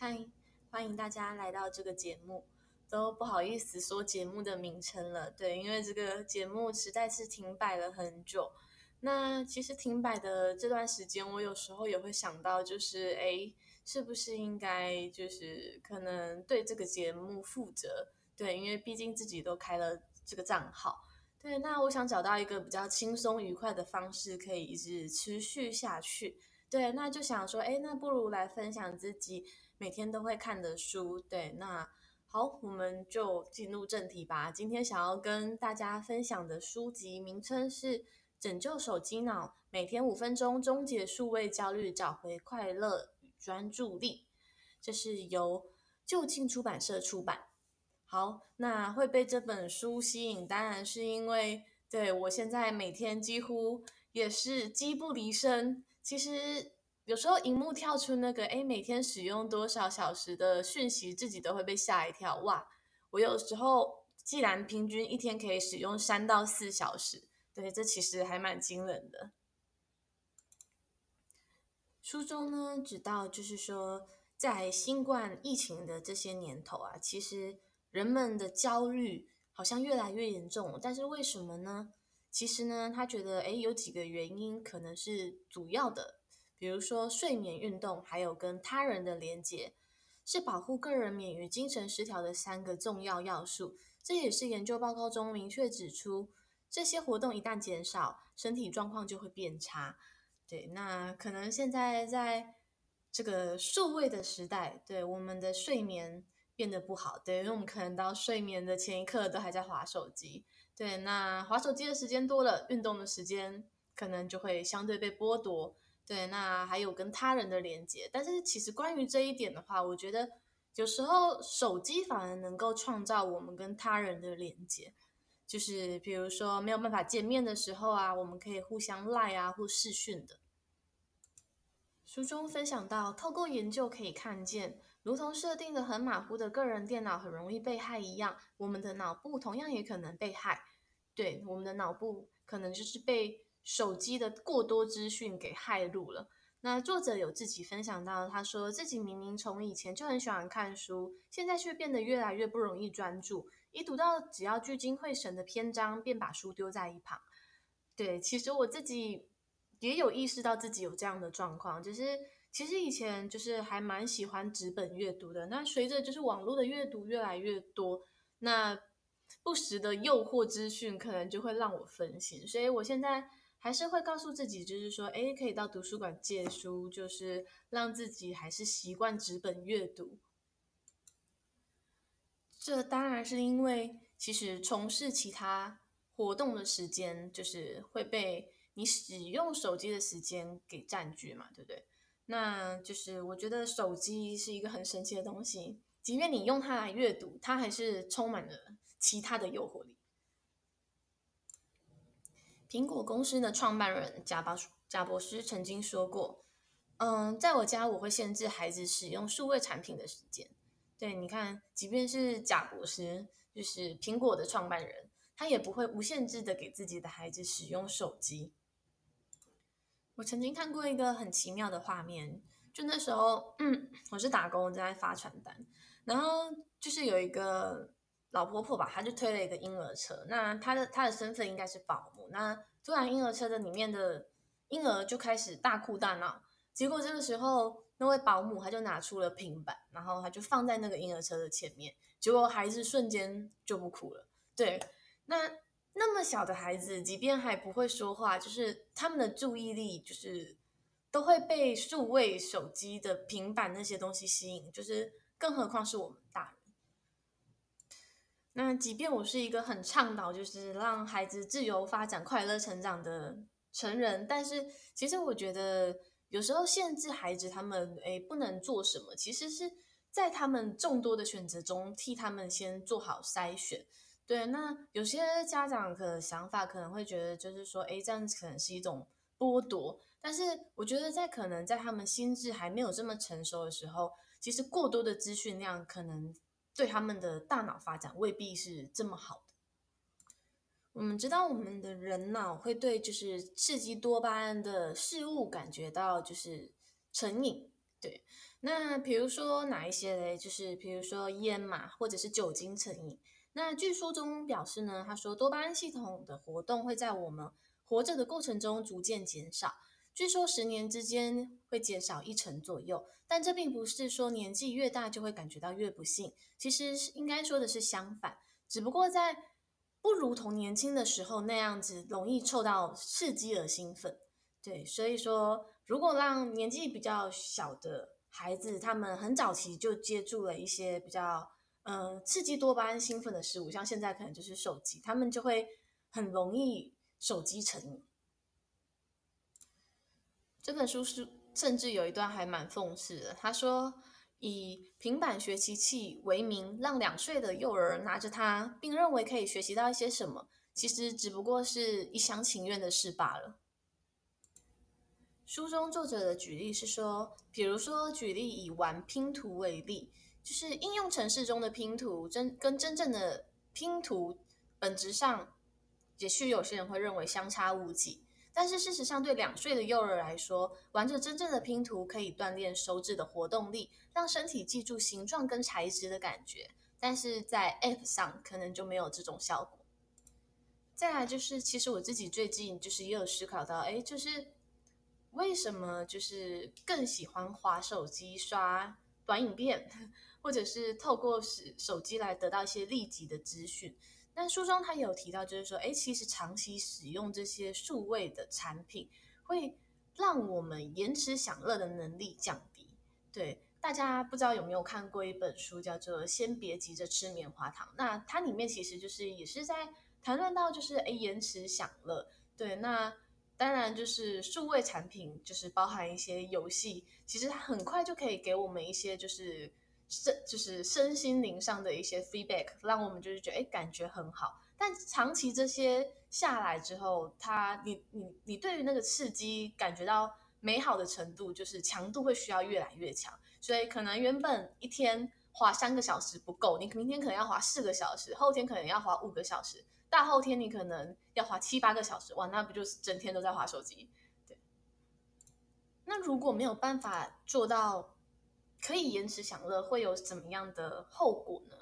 嗨，欢迎大家来到这个节目。都不好意思说节目的名称了，对，因为这个节目实在是停摆了很久。那其实停摆的这段时间，我有时候也会想到，就是哎，是不是应该就是可能对这个节目负责？对，因为毕竟自己都开了这个账号。对，那我想找到一个比较轻松愉快的方式，可以一直持续下去。对，那就想说，哎，那不如来分享自己每天都会看的书。对，那。好，我们就进入正题吧。今天想要跟大家分享的书籍名称是《拯救手机脑：每天五分钟，终结数位焦虑，找回快乐与专注力》。这是由就近出版社出版。好，那会被这本书吸引，当然是因为对我现在每天几乎也是机不离身。其实。有时候，荧幕跳出那个“诶，每天使用多少小时”的讯息，自己都会被吓一跳。哇！我有时候既然平均一天可以使用三到四小时，对，这其实还蛮惊人的。书中呢，指到就是说，在新冠疫情的这些年头啊，其实人们的焦虑好像越来越严重。但是为什么呢？其实呢，他觉得诶，有几个原因可能是主要的。比如说睡眠、运动，还有跟他人的连接，是保护个人免于精神失调的三个重要要素。这也是研究报告中明确指出，这些活动一旦减少，身体状况就会变差。对，那可能现在在这个数位的时代，对我们的睡眠变得不好，对，因为我们可能到睡眠的前一刻都还在划手机。对，那划手机的时间多了，运动的时间可能就会相对被剥夺。对，那还有跟他人的连接，但是其实关于这一点的话，我觉得有时候手机反而能够创造我们跟他人的连接，就是比如说没有办法见面的时候啊，我们可以互相赖啊或视讯的。书中分享到，透过研究可以看见，如同设定的很马虎的个人电脑很容易被害一样，我们的脑部同样也可能被害。对，我们的脑部可能就是被。手机的过多资讯给害入了。那作者有自己分享到，他说自己明明从以前就很喜欢看书，现在却变得越来越不容易专注。一读到只要聚精会神的篇章，便把书丢在一旁。对，其实我自己也有意识到自己有这样的状况，就是其实以前就是还蛮喜欢纸本阅读的。那随着就是网络的阅读越来越多，那不时的诱惑资讯可能就会让我分心，所以我现在。还是会告诉自己，就是说，诶，可以到图书馆借书，就是让自己还是习惯纸本阅读。这当然是因为，其实从事其他活动的时间，就是会被你使用手机的时间给占据嘛，对不对？那就是我觉得手机是一个很神奇的东西，即便你用它来阅读，它还是充满了其他的诱惑力。苹果公司的创办人贾巴贾博士曾经说过：“嗯，在我家我会限制孩子使用数位产品的时间。”对，你看，即便是贾博士，就是苹果的创办人，他也不会无限制的给自己的孩子使用手机。我曾经看过一个很奇妙的画面，就那时候，嗯，我是打工在发传单，然后就是有一个。老婆婆吧，她就推了一个婴儿车。那她的她的身份应该是保姆。那突然婴儿车的里面的婴儿就开始大哭大闹。结果这个时候，那位保姆她就拿出了平板，然后她就放在那个婴儿车的前面。结果孩子瞬间就不哭了。对，那那么小的孩子，即便还不会说话，就是他们的注意力就是都会被数位手机的平板那些东西吸引。就是更何况是我们大人。那即便我是一个很倡导，就是让孩子自由发展、快乐成长的成人，但是其实我觉得有时候限制孩子他们诶不能做什么，其实是在他们众多的选择中替他们先做好筛选。对，那有些家长的想法可能会觉得，就是说，诶这样子可能是一种剥夺。但是我觉得在可能在他们心智还没有这么成熟的时候，其实过多的资讯量可能。对他们的大脑发展未必是这么好的。我们知道，我们的人脑会对就是刺激多巴胺的事物感觉到就是成瘾，对，那比如说哪一些嘞？就是比如说烟嘛，或者是酒精成瘾。那据书中表示呢，他说多巴胺系统的活动会在我们活着的过程中逐渐减少，据说十年之间会减少一成左右。但这并不是说年纪越大就会感觉到越不幸，其实应该说的是相反，只不过在不如同年轻的时候那样子容易受到刺激而兴奋。对，所以说如果让年纪比较小的孩子，他们很早期就接触了一些比较呃刺激多巴胺兴奋的事物，像现在可能就是手机，他们就会很容易手机成瘾。这本书是。甚至有一段还蛮讽刺的，他说：“以平板学习器为名，让两岁的幼儿拿着它，并认为可以学习到一些什么，其实只不过是一厢情愿的事罢了。”书中作者的举例是说，比如说举例以玩拼图为例，就是应用程式中的拼图真跟真正的拼图本质上，也许有些人会认为相差无几。但是事实上，对两岁的幼儿来说，玩着真正的拼图可以锻炼手指的活动力，让身体记住形状跟材质的感觉。但是在 App 上可能就没有这种效果。再来就是，其实我自己最近就是也有思考到，哎，就是为什么就是更喜欢滑手机、刷短影片，或者是透过使手机来得到一些立即的资讯。但书中他也有提到，就是说，哎，其实长期使用这些数位的产品，会让我们延迟享乐的能力降低。对，大家不知道有没有看过一本书，叫做《先别急着吃棉花糖》。那它里面其实就是也是在谈论到，就是哎，延迟享乐。对，那当然就是数位产品，就是包含一些游戏，其实它很快就可以给我们一些就是。身就是身心灵上的一些 feedback，让我们就是觉得哎，感觉很好。但长期这些下来之后，它你你你对于那个刺激感觉到美好的程度，就是强度会需要越来越强。所以可能原本一天花三个小时不够，你明天可能要花四个小时，后天可能要花五个小时，大后天你可能要花七八个小时。哇，那不就是整天都在滑手机？对。那如果没有办法做到。可以延迟享乐会有怎么样的后果呢？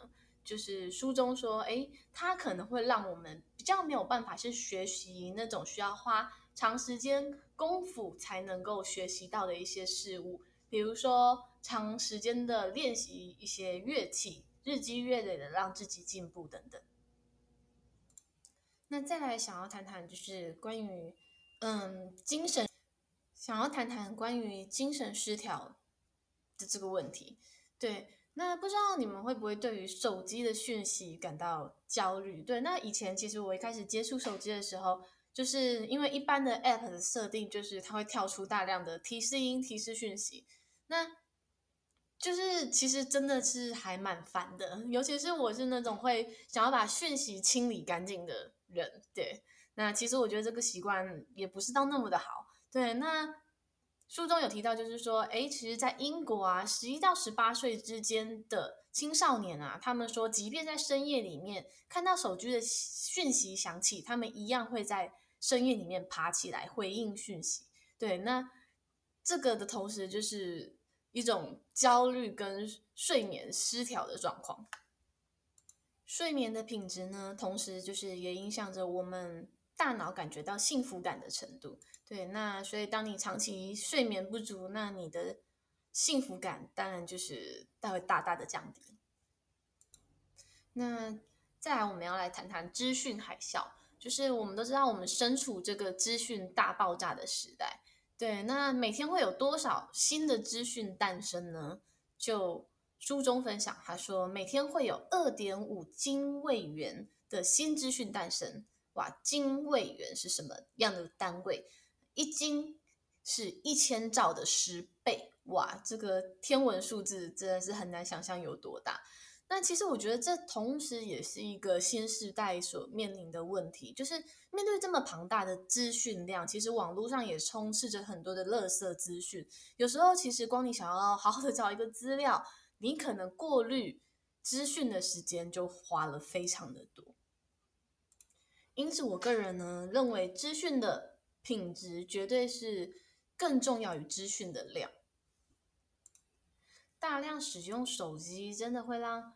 就是书中说，诶，它可能会让我们比较没有办法去学习那种需要花长时间功夫才能够学习到的一些事物，比如说长时间的练习一些乐器，日积月累的让自己进步等等。那再来想要谈谈就是关于嗯精神，想要谈谈关于精神失调。的这个问题，对，那不知道你们会不会对于手机的讯息感到焦虑？对，那以前其实我一开始接触手机的时候，就是因为一般的 App 的设定就是它会跳出大量的提示音、提示讯息，那就是其实真的是还蛮烦的，尤其是我是那种会想要把讯息清理干净的人，对，那其实我觉得这个习惯也不是到那么的好，对，那。书中有提到，就是说，哎，其实，在英国啊，十一到十八岁之间的青少年啊，他们说，即便在深夜里面看到手机的讯息响起，他们一样会在深夜里面爬起来回应讯息。对，那这个的同时，就是一种焦虑跟睡眠失调的状况。睡眠的品质呢，同时就是也影响着我们大脑感觉到幸福感的程度。对，那所以当你长期睡眠不足，那你的幸福感当然就是大会大大的降低。那再来，我们要来谈谈资讯海啸，就是我们都知道，我们身处这个资讯大爆炸的时代。对，那每天会有多少新的资讯诞生呢？就书中分享，他说每天会有二点五精卫元的新资讯诞生。哇，精卫元是什么样的单位？一斤是一千兆的十倍，哇，这个天文数字真的是很难想象有多大。那其实我觉得这同时也是一个新时代所面临的问题，就是面对这么庞大的资讯量，其实网络上也充斥着很多的垃圾资讯。有时候其实光你想要好好的找一个资料，你可能过滤资讯的时间就花了非常的多。因此，我个人呢认为资讯的品质绝对是更重要于资讯的量。大量使用手机真的会让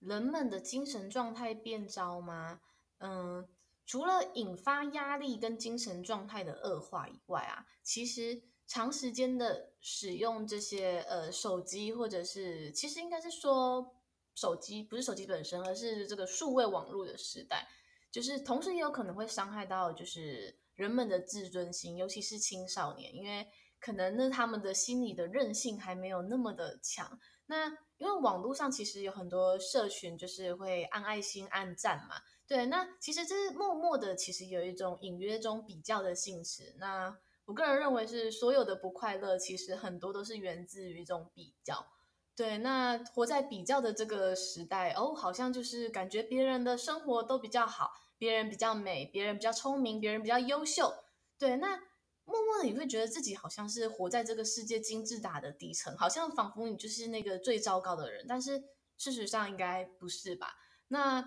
人们的精神状态变糟吗？嗯，除了引发压力跟精神状态的恶化以外啊，其实长时间的使用这些呃手机，或者是其实应该是说手机，不是手机本身，而是这个数位网络的时代，就是同时也有可能会伤害到就是人们的自尊心，尤其是青少年，因为。可能呢，他们的心理的韧性还没有那么的强。那因为网络上其实有很多社群，就是会按爱心、按赞嘛。对，那其实这是默默的，其实有一种隐约中比较的性质。那我个人认为是所有的不快乐，其实很多都是源自于一种比较。对，那活在比较的这个时代，哦，好像就是感觉别人的生活都比较好，别人比较美，别人比较聪明，别人比较优秀。对，那。默默的你会觉得自己好像是活在这个世界金字塔的底层，好像仿佛你就是那个最糟糕的人，但是事实上应该不是吧？那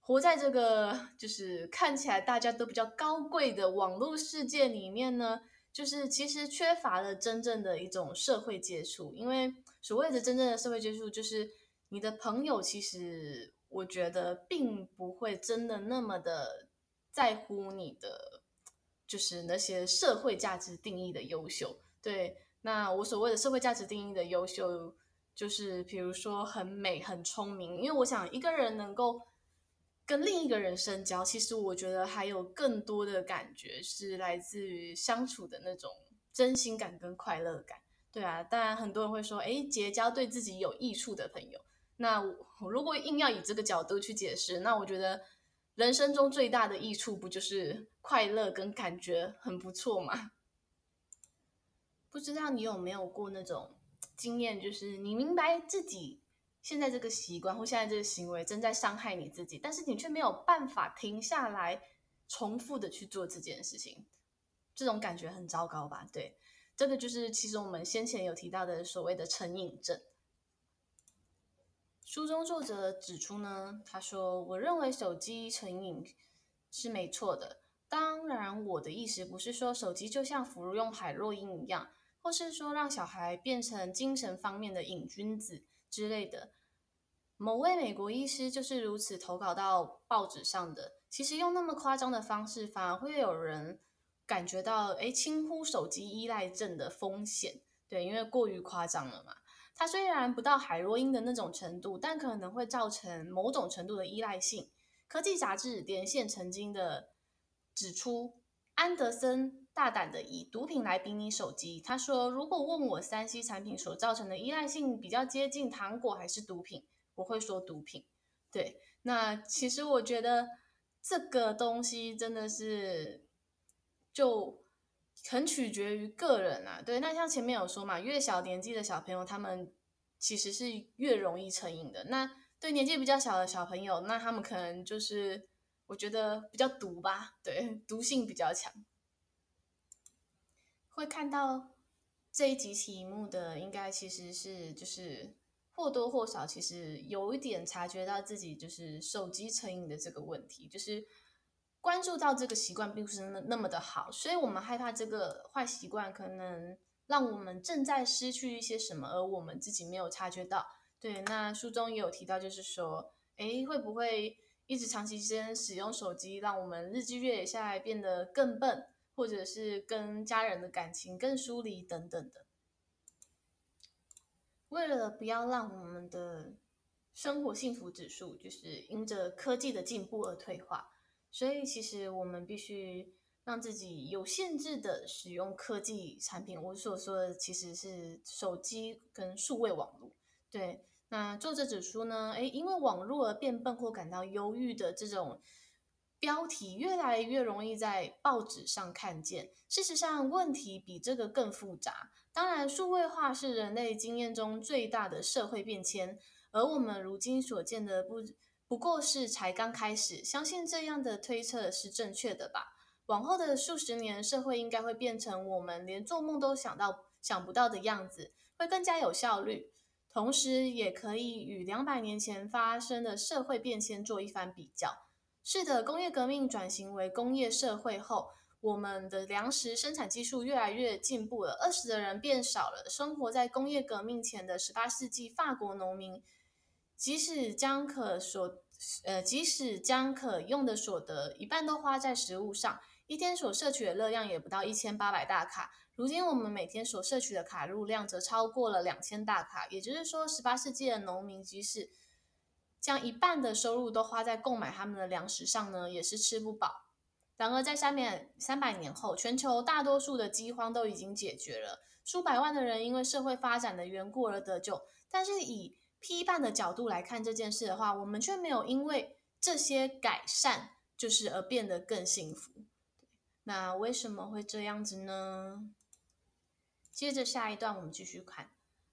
活在这个就是看起来大家都比较高贵的网络世界里面呢，就是其实缺乏了真正的一种社会接触，因为所谓的真正的社会接触，就是你的朋友其实我觉得并不会真的那么的在乎你的。就是那些社会价值定义的优秀，对，那我所谓的社会价值定义的优秀，就是比如说很美、很聪明。因为我想一个人能够跟另一个人深交，其实我觉得还有更多的感觉是来自于相处的那种真心感跟快乐感。对啊，当然很多人会说，哎，结交对自己有益处的朋友。那我如果硬要以这个角度去解释，那我觉得。人生中最大的益处不就是快乐跟感觉很不错吗？不知道你有没有过那种经验，就是你明白自己现在这个习惯或现在这个行为正在伤害你自己，但是你却没有办法停下来重复的去做这件事情，这种感觉很糟糕吧？对，这个就是其实我们先前有提到的所谓的成瘾症。书中作者指出呢，他说：“我认为手机成瘾是没错的。当然，我的意思不是说手机就像服用海洛因一样，或是说让小孩变成精神方面的瘾君子之类的。某位美国医师就是如此投稿到报纸上的。其实用那么夸张的方式，反而会有人感觉到，诶，轻忽手机依赖症的风险。对，因为过于夸张了嘛。”它虽然不到海洛因的那种程度，但可能会造成某种程度的依赖性。科技杂志连线曾经的指出，安德森大胆的以毒品来比拟手机。他说：“如果问我三 C 产品所造成的依赖性比较接近糖果还是毒品，我会说毒品。”对，那其实我觉得这个东西真的是就。很取决于个人啊，对，那像前面有说嘛，越小年纪的小朋友，他们其实是越容易成瘾的。那对年纪比较小的小朋友，那他们可能就是我觉得比较毒吧，对，毒性比较强。会看到这一集题目的，应该其实是就是或多或少，其实有一点察觉到自己就是手机成瘾的这个问题，就是。关注到这个习惯并不是那那么的好，所以我们害怕这个坏习惯可能让我们正在失去一些什么，而我们自己没有察觉到。对，那书中也有提到，就是说，诶，会不会一直长期间使用手机，让我们日积月累下来变得更笨，或者是跟家人的感情更疏离等等的？为了不要让我们的生活幸福指数就是因着科技的进步而退化。所以，其实我们必须让自己有限制的使用科技产品。我所说的其实是手机跟数位网络。对，那作者指出呢，诶，因为网络而变笨或感到忧郁的这种标题越来越容易在报纸上看见。事实上，问题比这个更复杂。当然，数位化是人类经验中最大的社会变迁，而我们如今所见的不。不过是才刚开始，相信这样的推测是正确的吧。往后的数十年，社会应该会变成我们连做梦都想到想不到的样子，会更加有效率，同时也可以与两百年前发生的社会变迁做一番比较。是的，工业革命转型为工业社会后，我们的粮食生产技术越来越进步了，饿死的人变少了。生活在工业革命前的十八世纪，法国农民即使将可所呃，即使将可用的所得一半都花在食物上，一天所摄取的热量也不到一千八百大卡。如今我们每天所摄取的卡路量则超过了两千大卡。也就是说，十八世纪的农民即使将一半的收入都花在购买他们的粮食上呢，也是吃不饱。然而，在下面三百年后，全球大多数的饥荒都已经解决了，数百万的人因为社会发展的缘故而得救。但是，以批判的角度来看这件事的话，我们却没有因为这些改善，就是而变得更幸福。那为什么会这样子呢？接着下一段我们继续看，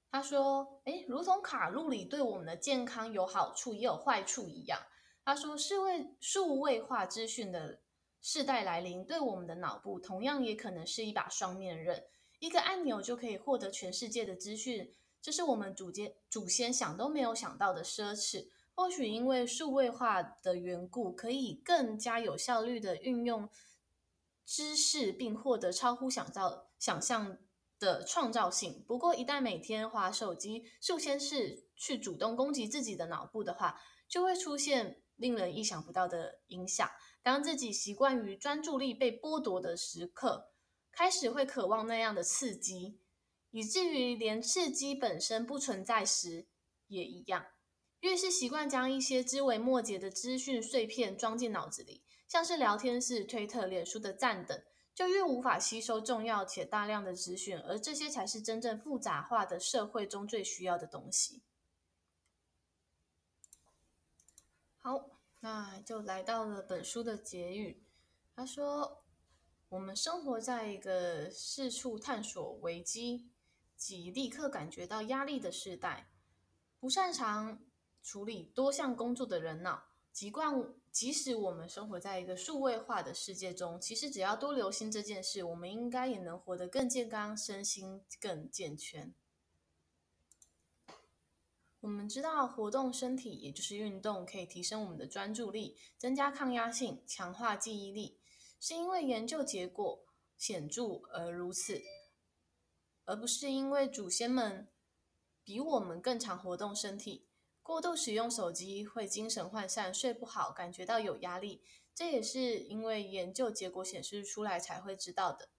他说：“诶，如同卡路里对我们的健康有好处也有坏处一样。”他说：“数位数位化资讯的。”世代来临，对我们的脑部同样也可能是一把双面刃。一个按钮就可以获得全世界的资讯，这是我们祖先祖先想都没有想到的奢侈。或许因为数位化的缘故，可以更加有效率地运用知识，并获得超乎想造想象的创造性。不过，一旦每天滑手机，数千次去主动攻击自己的脑部的话，就会出现令人意想不到的影响。当自己习惯于专注力被剥夺的时刻，开始会渴望那样的刺激，以至于连刺激本身不存在时也一样。越是习惯将一些枝微末节的资讯碎片装进脑子里，像是聊天室、推特、脸书的赞等，就越无法吸收重要且大量的资讯，而这些才是真正复杂化的社会中最需要的东西。好。那就来到了本书的结语。他说：“我们生活在一个四处探索危机及立刻感觉到压力的时代。不擅长处理多项工作的人脑，习惯即使我们生活在一个数位化的世界中，其实只要多留心这件事，我们应该也能活得更健康，身心更健全。”我们知道，活动身体也就是运动，可以提升我们的专注力，增加抗压性，强化记忆力，是因为研究结果显著而如此，而不是因为祖先们比我们更常活动身体。过度使用手机会精神涣散、睡不好、感觉到有压力，这也是因为研究结果显示出来才会知道的。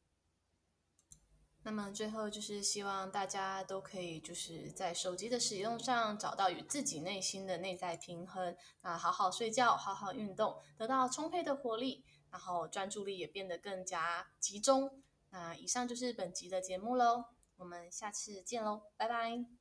那么最后就是希望大家都可以就是在手机的使用上找到与自己内心的内在平衡，啊，好好睡觉，好好运动，得到充沛的活力，然后专注力也变得更加集中。那以上就是本集的节目喽，我们下次见喽，拜拜。